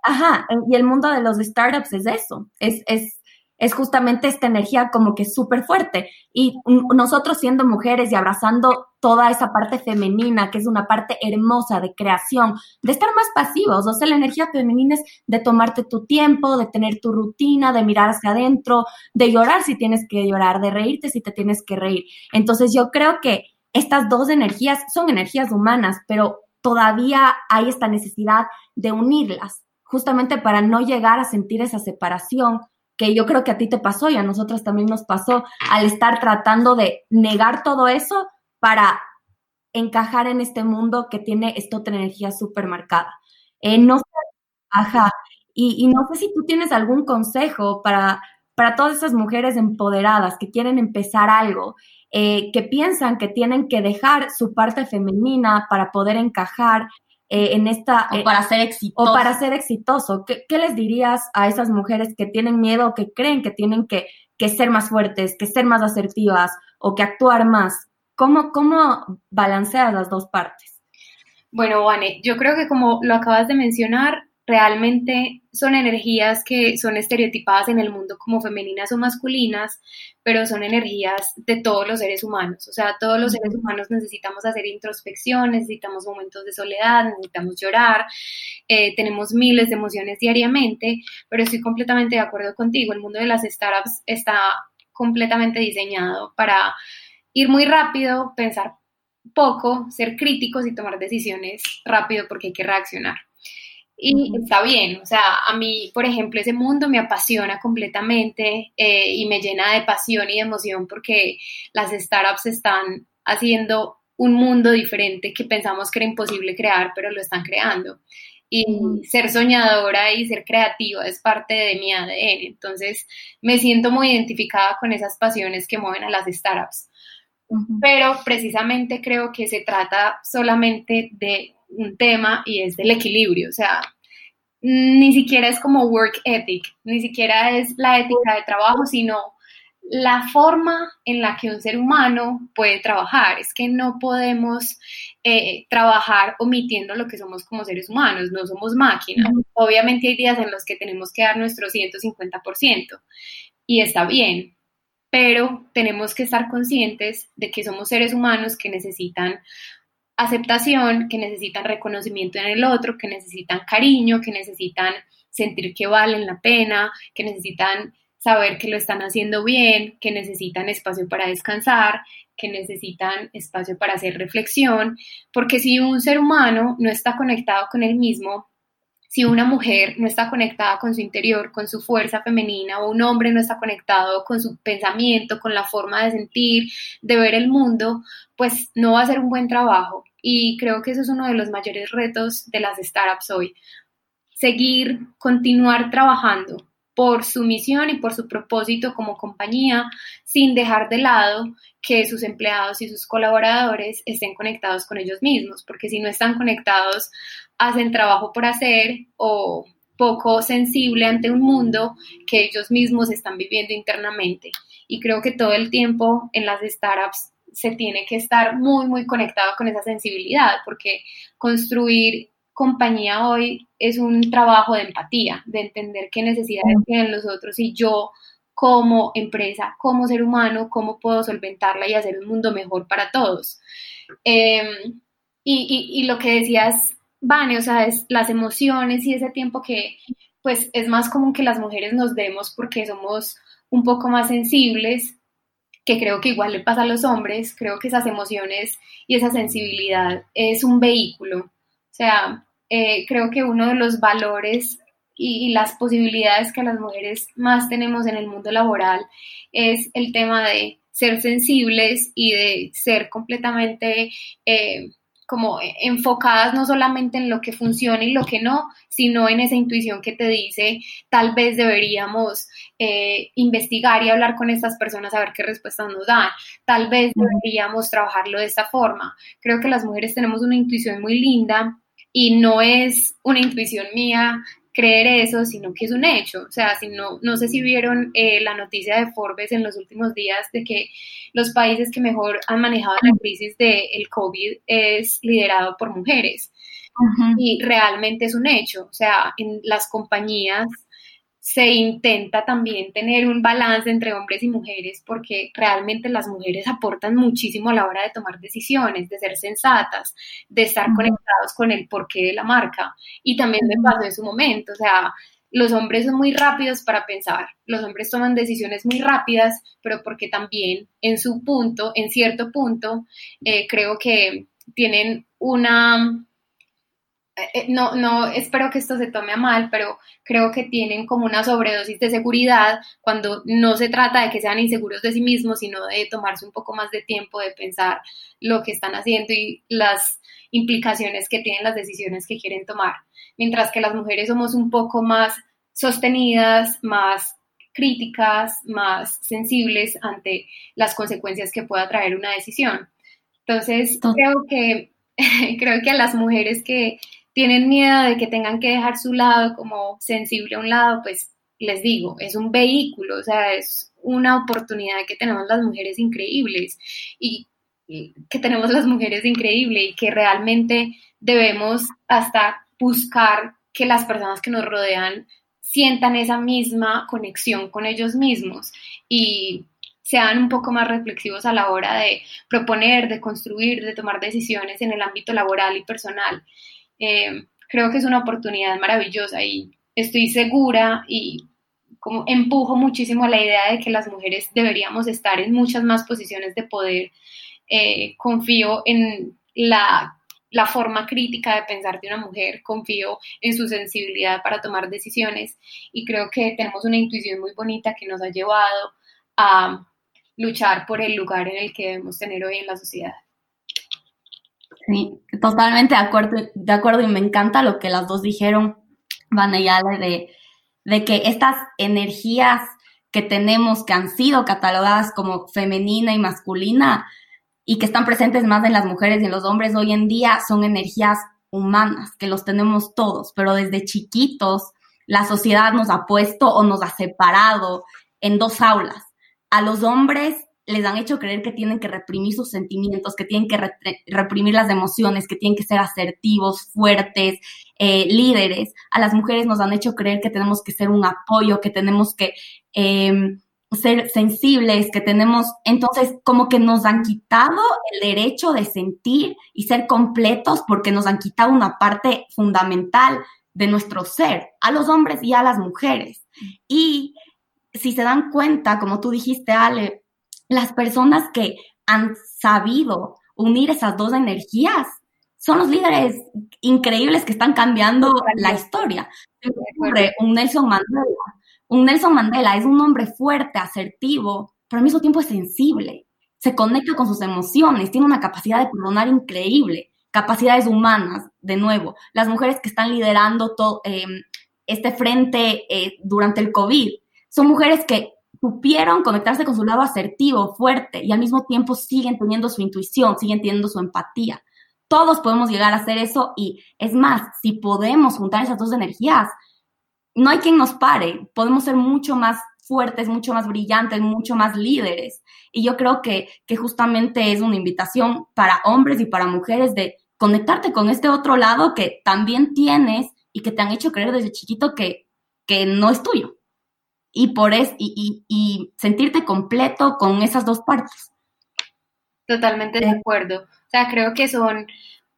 ajá, y el mundo de los startups es eso, es, es es justamente esta energía como que súper fuerte. Y nosotros siendo mujeres y abrazando toda esa parte femenina, que es una parte hermosa de creación, de estar más pasivos. O sea, la energía femenina es de tomarte tu tiempo, de tener tu rutina, de mirar hacia adentro, de llorar si tienes que llorar, de reírte si te tienes que reír. Entonces yo creo que estas dos energías son energías humanas, pero todavía hay esta necesidad de unirlas, justamente para no llegar a sentir esa separación que yo creo que a ti te pasó y a nosotros también nos pasó al estar tratando de negar todo eso para encajar en este mundo que tiene esta otra energía súper marcada. Eh, no sé, ajá, y, no sé si tú tienes algún consejo para, para todas esas mujeres empoderadas que quieren empezar algo, eh, que piensan que tienen que dejar su parte femenina para poder encajar eh, en esta... O para ser exitoso. O para ser exitoso. ¿Qué, les dirías a esas mujeres que tienen miedo, que creen que tienen que, que ser más fuertes, que ser más asertivas o que actuar más? ¿Cómo, cómo balanceas las dos partes? Bueno, Vane, yo creo que como lo acabas de mencionar, realmente son energías que son estereotipadas en el mundo como femeninas o masculinas, pero son energías de todos los seres humanos. O sea, todos los seres humanos necesitamos hacer introspección, necesitamos momentos de soledad, necesitamos llorar, eh, tenemos miles de emociones diariamente, pero estoy completamente de acuerdo contigo. El mundo de las startups está completamente diseñado para ir muy rápido, pensar poco, ser críticos y tomar decisiones rápido porque hay que reaccionar. Y está bien, o sea, a mí, por ejemplo, ese mundo me apasiona completamente eh, y me llena de pasión y de emoción porque las startups están haciendo un mundo diferente que pensamos que era imposible crear, pero lo están creando. Y ser soñadora y ser creativa es parte de mi ADN. Entonces, me siento muy identificada con esas pasiones que mueven a las startups. Pero precisamente creo que se trata solamente de un tema y es del equilibrio, o sea, ni siquiera es como work ethic, ni siquiera es la ética de trabajo, sino la forma en la que un ser humano puede trabajar. Es que no podemos eh, trabajar omitiendo lo que somos como seres humanos, no somos máquinas. Obviamente hay días en los que tenemos que dar nuestro 150% y está bien, pero tenemos que estar conscientes de que somos seres humanos que necesitan aceptación, que necesitan reconocimiento en el otro, que necesitan cariño, que necesitan sentir que valen la pena, que necesitan saber que lo están haciendo bien, que necesitan espacio para descansar, que necesitan espacio para hacer reflexión, porque si un ser humano no está conectado con él mismo, si una mujer no está conectada con su interior, con su fuerza femenina, o un hombre no está conectado con su pensamiento, con la forma de sentir, de ver el mundo, pues no va a ser un buen trabajo. Y creo que eso es uno de los mayores retos de las startups hoy. Seguir, continuar trabajando por su misión y por su propósito como compañía, sin dejar de lado que sus empleados y sus colaboradores estén conectados con ellos mismos, porque si no están conectados, hacen trabajo por hacer o poco sensible ante un mundo que ellos mismos están viviendo internamente. Y creo que todo el tiempo en las startups se tiene que estar muy, muy conectado con esa sensibilidad, porque construir compañía hoy es un trabajo de empatía, de entender qué necesidades tienen los otros y yo como empresa, como ser humano, cómo puedo solventarla y hacer un mundo mejor para todos. Em, y, lo que decías, Vane, o sea, es las emociones y ese tiempo que pues es más común que las mujeres nos demos porque somos un poco más sensibles que creo que igual le pasa a los hombres, creo que esas emociones y esa sensibilidad es un vehículo. O sea, eh, creo que uno de los valores y, las posibilidades que las mujeres más tenemos en el mundo laboral es el tema de ser sensibles y de ser completamente eh, como enfocadas no solamente en lo que funciona y lo que no, sino en esa intuición que te dice, tal vez deberíamos eh, investigar y hablar con estas personas a ver qué respuestas nos dan, tal vez deberíamos trabajarlo de esta forma. Creo que las mujeres tenemos una intuición muy linda y no es una intuición mía creer eso, sino que es un hecho. O sea, si no, no sé si vieron eh, la noticia de Forbes en los últimos días de que los países que mejor han manejado la crisis del COVID es liderado por mujeres. Y realmente es un hecho. O sea, en las compañías se intenta también tener un balance entre hombres y mujeres porque realmente las mujeres aportan muchísimo a la hora de tomar decisiones, de ser sensatas, de estar conectados con el porqué de la marca. Y también me pasó en su momento, o sea, los hombres son muy rápidos para pensar, los hombres toman decisiones muy rápidas, pero porque también en su punto, en cierto punto, eh, creo que tienen una no, no espero que esto se tome a mal, pero creo que tienen como una sobredosis de seguridad cuando no se trata de que sean inseguros de sí mismos, sino de tomarse un poco más de tiempo de pensar lo que están haciendo y las implicaciones que tienen las decisiones que quieren tomar. Mientras que las mujeres somos un poco más sostenidas, más críticas, más sensibles ante las consecuencias que pueda traer una decisión. Entonces, creo que, [LAUGHS] creo que a las mujeres que tienen miedo de que tengan que dejar su lado como sensible a un lado, pues les digo, es un vehículo, o sea, es una oportunidad que tenemos las mujeres increíbles y, que tenemos las mujeres increíbles y que realmente debemos hasta buscar que las personas que nos rodean sientan esa misma conexión con ellos mismos y sean un poco más reflexivos a la hora de proponer, de construir, de tomar decisiones en el ámbito laboral y personal. Eh, creo que es una oportunidad maravillosa y estoy segura y como empujo muchísimo la idea de que las mujeres deberíamos estar en muchas más posiciones de poder. Eh, confío en la, la, forma crítica de pensar de una mujer, confío en su sensibilidad para tomar decisiones y creo que tenemos una intuición muy bonita que nos ha llevado a luchar por el lugar en el que debemos tener hoy en la sociedad. Sí, totalmente de acuerdo, de acuerdo y me encanta lo que las dos dijeron, Ale, de, de que estas energías que tenemos que han sido catalogadas como femenina y masculina y que están presentes más en las mujeres y en los hombres hoy en día son energías humanas, que los tenemos todos, pero desde chiquitos la sociedad nos ha puesto o nos ha separado en dos aulas. A los hombres les han hecho creer que tienen que reprimir sus sentimientos, que tienen que reprimir las emociones, que tienen que ser asertivos, fuertes, eh, líderes. A las mujeres nos han hecho creer que tenemos que ser un apoyo, que tenemos que em, ser sensibles, que tenemos, entonces como que nos han quitado el derecho de sentir y ser completos porque nos han quitado una parte fundamental de nuestro ser, a los hombres y a las mujeres. Y si se dan cuenta, como tú dijiste, Ale, las personas que han sabido unir esas dos energías son los líderes increíbles que están cambiando la historia. Un Nelson Mandela. Un Nelson Mandela es un hombre fuerte, asertivo, pero al mismo tiempo es sensible. Se conecta con sus emociones, tiene una capacidad de perdonar increíble, capacidades humanas, de nuevo. Las mujeres que están liderando todo, em, este frente eh, durante el COVID son mujeres que supieron conectarse con su lado asertivo, fuerte, y al mismo tiempo siguen teniendo su intuición, siguen teniendo su empatía. Todos podemos llegar a hacer eso y es más, si podemos juntar esas dos energías, no hay quien nos pare, podemos ser mucho más fuertes, mucho más brillantes, mucho más líderes. Y yo creo que, que justamente es una invitación para hombres y para mujeres de conectarte con este otro lado que también tienes y que te han hecho creer desde chiquito que, que no es tuyo y, por es, y, sentirte completo con esas dos partes. Totalmente de acuerdo. O sea, creo que son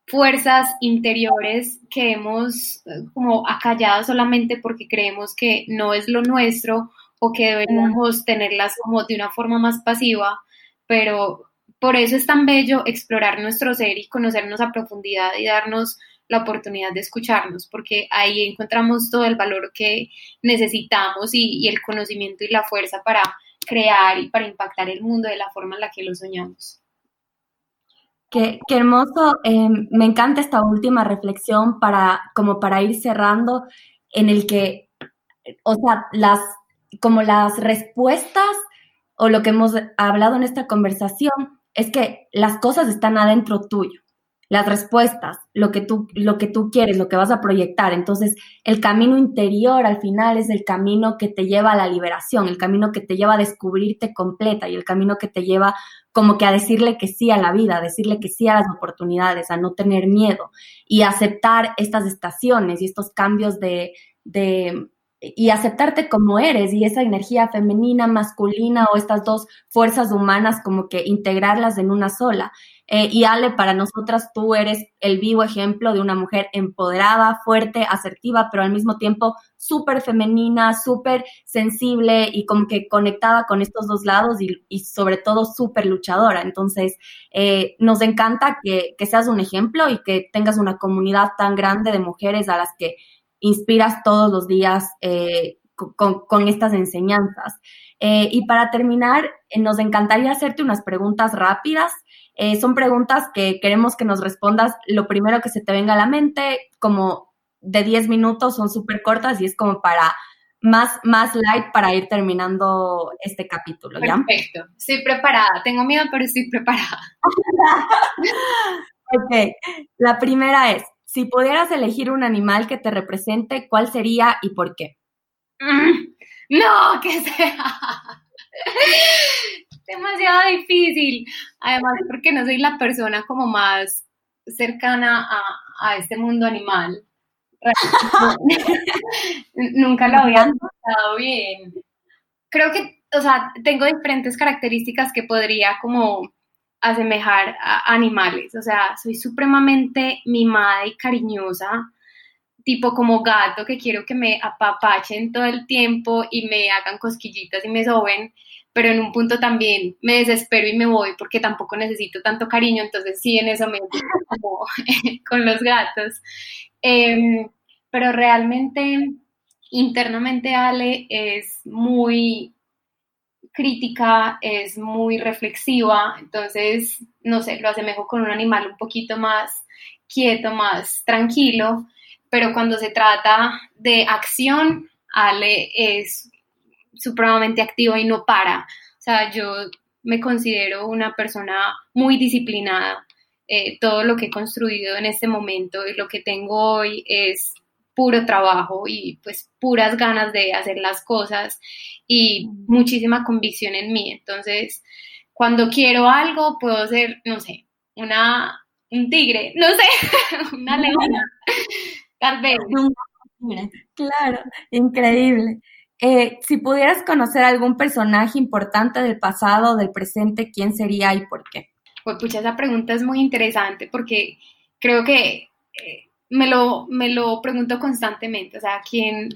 fuerzas interiores que hemos eh, como acallado solamente porque creemos que no es lo nuestro o que deberíamos tenerlas como de una forma más pasiva, pero por eso es tan bello explorar nuestro ser y conocernos a profundidad y darnos la oportunidad de escucharnos, porque ahí encontramos todo el valor que necesitamos y, el conocimiento y la fuerza para crear y para impactar el mundo de la forma en la que lo soñamos. Qué, hermoso, em, me encanta esta última reflexión para, como para ir cerrando, en el que, o sea, las, como las respuestas o lo que hemos hablado en esta conversación es que las cosas están adentro tuyo las respuestas, lo que tú, lo que tú quieres, lo que vas a proyectar. Entonces, el camino interior al final es el camino que te lleva a la liberación, el camino que te lleva a descubrirte completa y el camino que te lleva como que a decirle que sí a la vida, a decirle que sí a las oportunidades, a no tener miedo y aceptar estas estaciones y estos cambios de, de y aceptarte como eres y esa energía femenina, masculina o estas dos fuerzas humanas como que integrarlas en una sola. Eh, y Ale, para nosotras tú eres el vivo ejemplo de una mujer empoderada, fuerte, asertiva, pero al mismo tiempo súper femenina, súper sensible y como que conectada con estos dos lados y, sobre todo súper luchadora. Entonces, eh, nos encanta que, que seas un ejemplo y que tengas una comunidad tan grande de mujeres a las que inspiras todos los días eh, con, con, estas enseñanzas. y para terminar, nos encantaría hacerte unas preguntas rápidas. Eh, son preguntas que queremos que nos respondas lo primero que se te venga a la mente, como de 10 minutos, son súper cortas y es como para más, más light para ir terminando este capítulo. ¿ya? Perfecto, estoy preparada. Tengo miedo, pero estoy preparada. [LAUGHS] ok, la primera es, si pudieras elegir un animal que te represente, ¿cuál sería y por qué? Mm, no, que sea demasiado difícil. Además, porque no soy la persona como más cercana a, este mundo animal. [LAUGHS] Nunca lo había pensado bien. Creo que, o sea, tengo diferentes características que podría como asemejar a animales. O sea, soy supremamente mimada y cariñosa, tipo como gato que quiero que me apapachen todo el tiempo y me hagan cosquillitas y me soben pero en un punto también me desespero y me voy porque tampoco necesito tanto cariño, entonces sí, en eso me [LAUGHS] como [LAUGHS] con los gatos. Em, pero realmente, internamente Ale es muy crítica, es muy reflexiva, entonces, no sé, lo asemejo con un animal un poquito más quieto, más tranquilo, pero cuando se trata de acción, Ale es supremamente activa y no para. O sea, yo me considero una persona muy disciplinada. Eh, todo lo que he construido en este momento y lo que tengo hoy es puro trabajo y pues puras ganas de hacer las cosas y muchísima convicción en mí. Entonces, cuando quiero algo, puedo ser, no sé, una, un tigre, no sé, [LAUGHS] una leona, tal vez. Claro, increíble. Eh, si pudieras conocer algún personaje importante del pasado o del presente, ¿quién sería y por qué? Pues pucha, esa pregunta es muy interesante porque creo que eh, me, lo, me lo pregunto constantemente, o sea, ¿quién,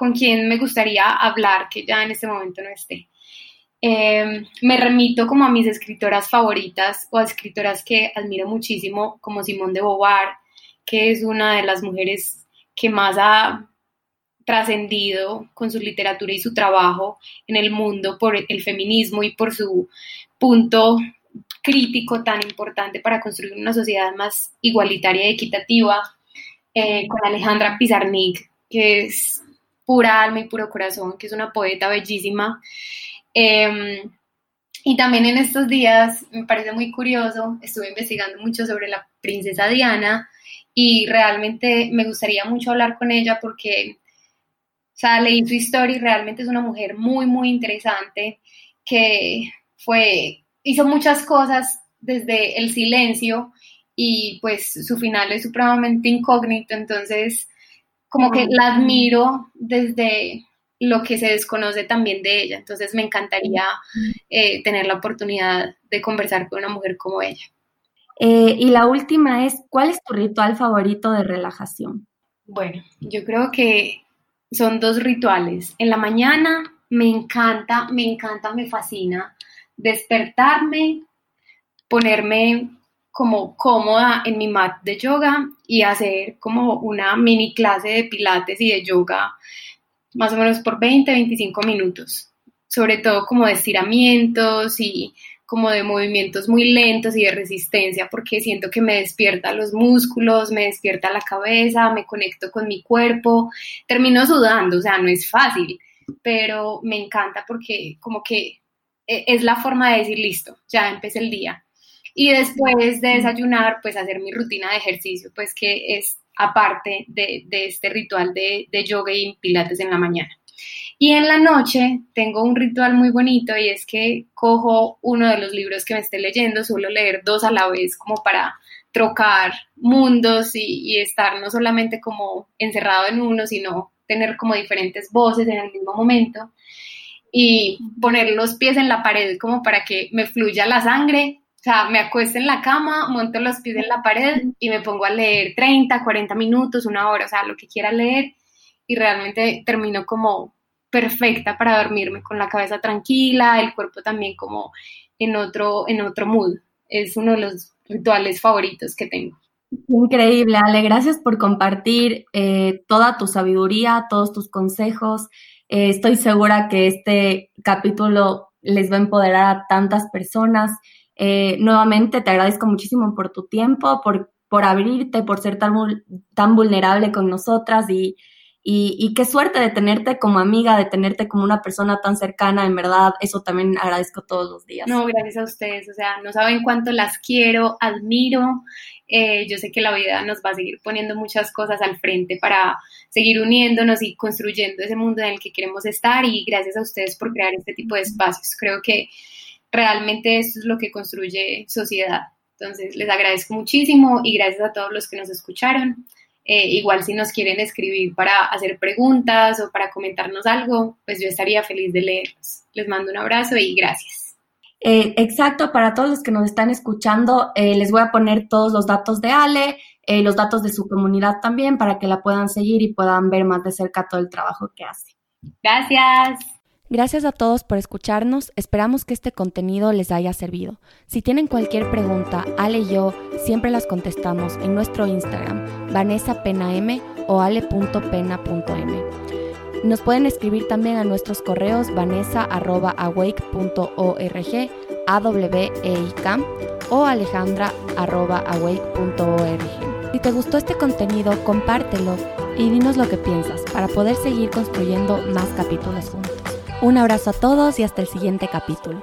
con quién me gustaría hablar que ya en este momento no esté. Em, me remito como a mis escritoras favoritas o a escritoras que admiro muchísimo, como Simone de Beauvoir, que es una de las mujeres que más ha trascendido con su literatura y su trabajo en el mundo por el feminismo y por su punto crítico tan importante para construir una sociedad más igualitaria y equitativa, eh, con Alejandra Pizarnik, que es pura alma y puro corazón, que es una poeta bellísima. Em, y también en estos días me parece muy curioso, estuve investigando mucho sobre la princesa Diana y realmente me gustaría mucho hablar con ella porque sea, leí su historia y realmente es una mujer muy, muy interesante que fue, hizo muchas cosas desde el silencio y pues su final es supremamente incógnito, entonces como que la admiro desde lo que se desconoce también de ella, entonces me encantaría eh, tener la oportunidad de conversar con una mujer como ella. Eh, y la última es, ¿cuál es tu ritual favorito de relajación? Bueno, yo creo que son dos rituales. En la mañana me encanta, me encanta, me fascina despertarme, ponerme como cómoda en mi mat de yoga y hacer como una mini clase de pilates y de yoga más o menos por 20, 25 minutos, sobre todo como de estiramientos y como de movimientos muy lentos y de resistencia, porque siento que me despierta los músculos, me despierta la cabeza, me conecto con mi cuerpo, termino sudando, o sea, no es fácil, pero me encanta porque como que e, es la forma de decir, listo, ya empecé el día. Y después de desayunar, pues hacer mi rutina de ejercicio, pues que es aparte de, este ritual de, de yoga y pilates en la mañana. Y en la noche tengo un ritual muy bonito y es que cojo uno de los libros que me esté leyendo, suelo leer dos a la vez como para trocar mundos y, estar no solamente como encerrado en uno, sino tener como diferentes voces en el mismo momento y poner los pies en la pared como para que me fluya la sangre. O sea, me acuesto en la cama, monto los pies en la pared y me pongo a leer 30, 40 minutos, una hora, o sea, lo que quiera leer y realmente termino como perfecta para dormirme con la cabeza tranquila, el cuerpo también como en otro, en otro mood. Es uno de los rituales favoritos que tengo. Increíble, Ale. Gracias por compartir eh, toda tu sabiduría, todos tus consejos. Eh, estoy segura que este capítulo les va a empoderar a tantas personas. Eh, nuevamente te agradezco muchísimo por tu tiempo, por, por abrirte, por ser tan, tan vulnerable con nosotras y, y, qué suerte de tenerte como amiga, de tenerte como una persona tan cercana, en verdad, eso también agradezco todos los días. No, gracias a ustedes, o sea, no saben cuánto las quiero, admiro. Eh, yo sé que la vida nos va a seguir poniendo muchas cosas al frente para seguir uniéndonos y construyendo ese mundo en el que queremos estar y gracias a ustedes por crear este tipo de espacios. Creo que realmente esto es lo que construye sociedad. Entonces, les agradezco muchísimo y gracias a todos los que nos escucharon. Eh, igual si nos quieren escribir para hacer preguntas o para comentarnos algo, pues yo estaría feliz de leerlos. Les mando un abrazo y gracias. Eh, exacto, para todos los que nos están escuchando, eh, les voy a poner todos los datos de Ale, los datos de su comunidad también, para que la puedan seguir y puedan ver más de cerca todo el trabajo que hace. Gracias. Gracias a todos por escucharnos, esperamos que este contenido les haya servido. Si tienen cualquier pregunta, Ale y yo siempre las contestamos en nuestro Instagram, Vanessa Pena M o ale.pena.m. Nos pueden escribir también a nuestros correos vanessa.awake.org, aweik o alejandra.awake.org. Si te gustó este contenido, compártelo y dinos lo que piensas para poder seguir construyendo más capítulos juntos. Un abrazo a todos y hasta el siguiente capítulo.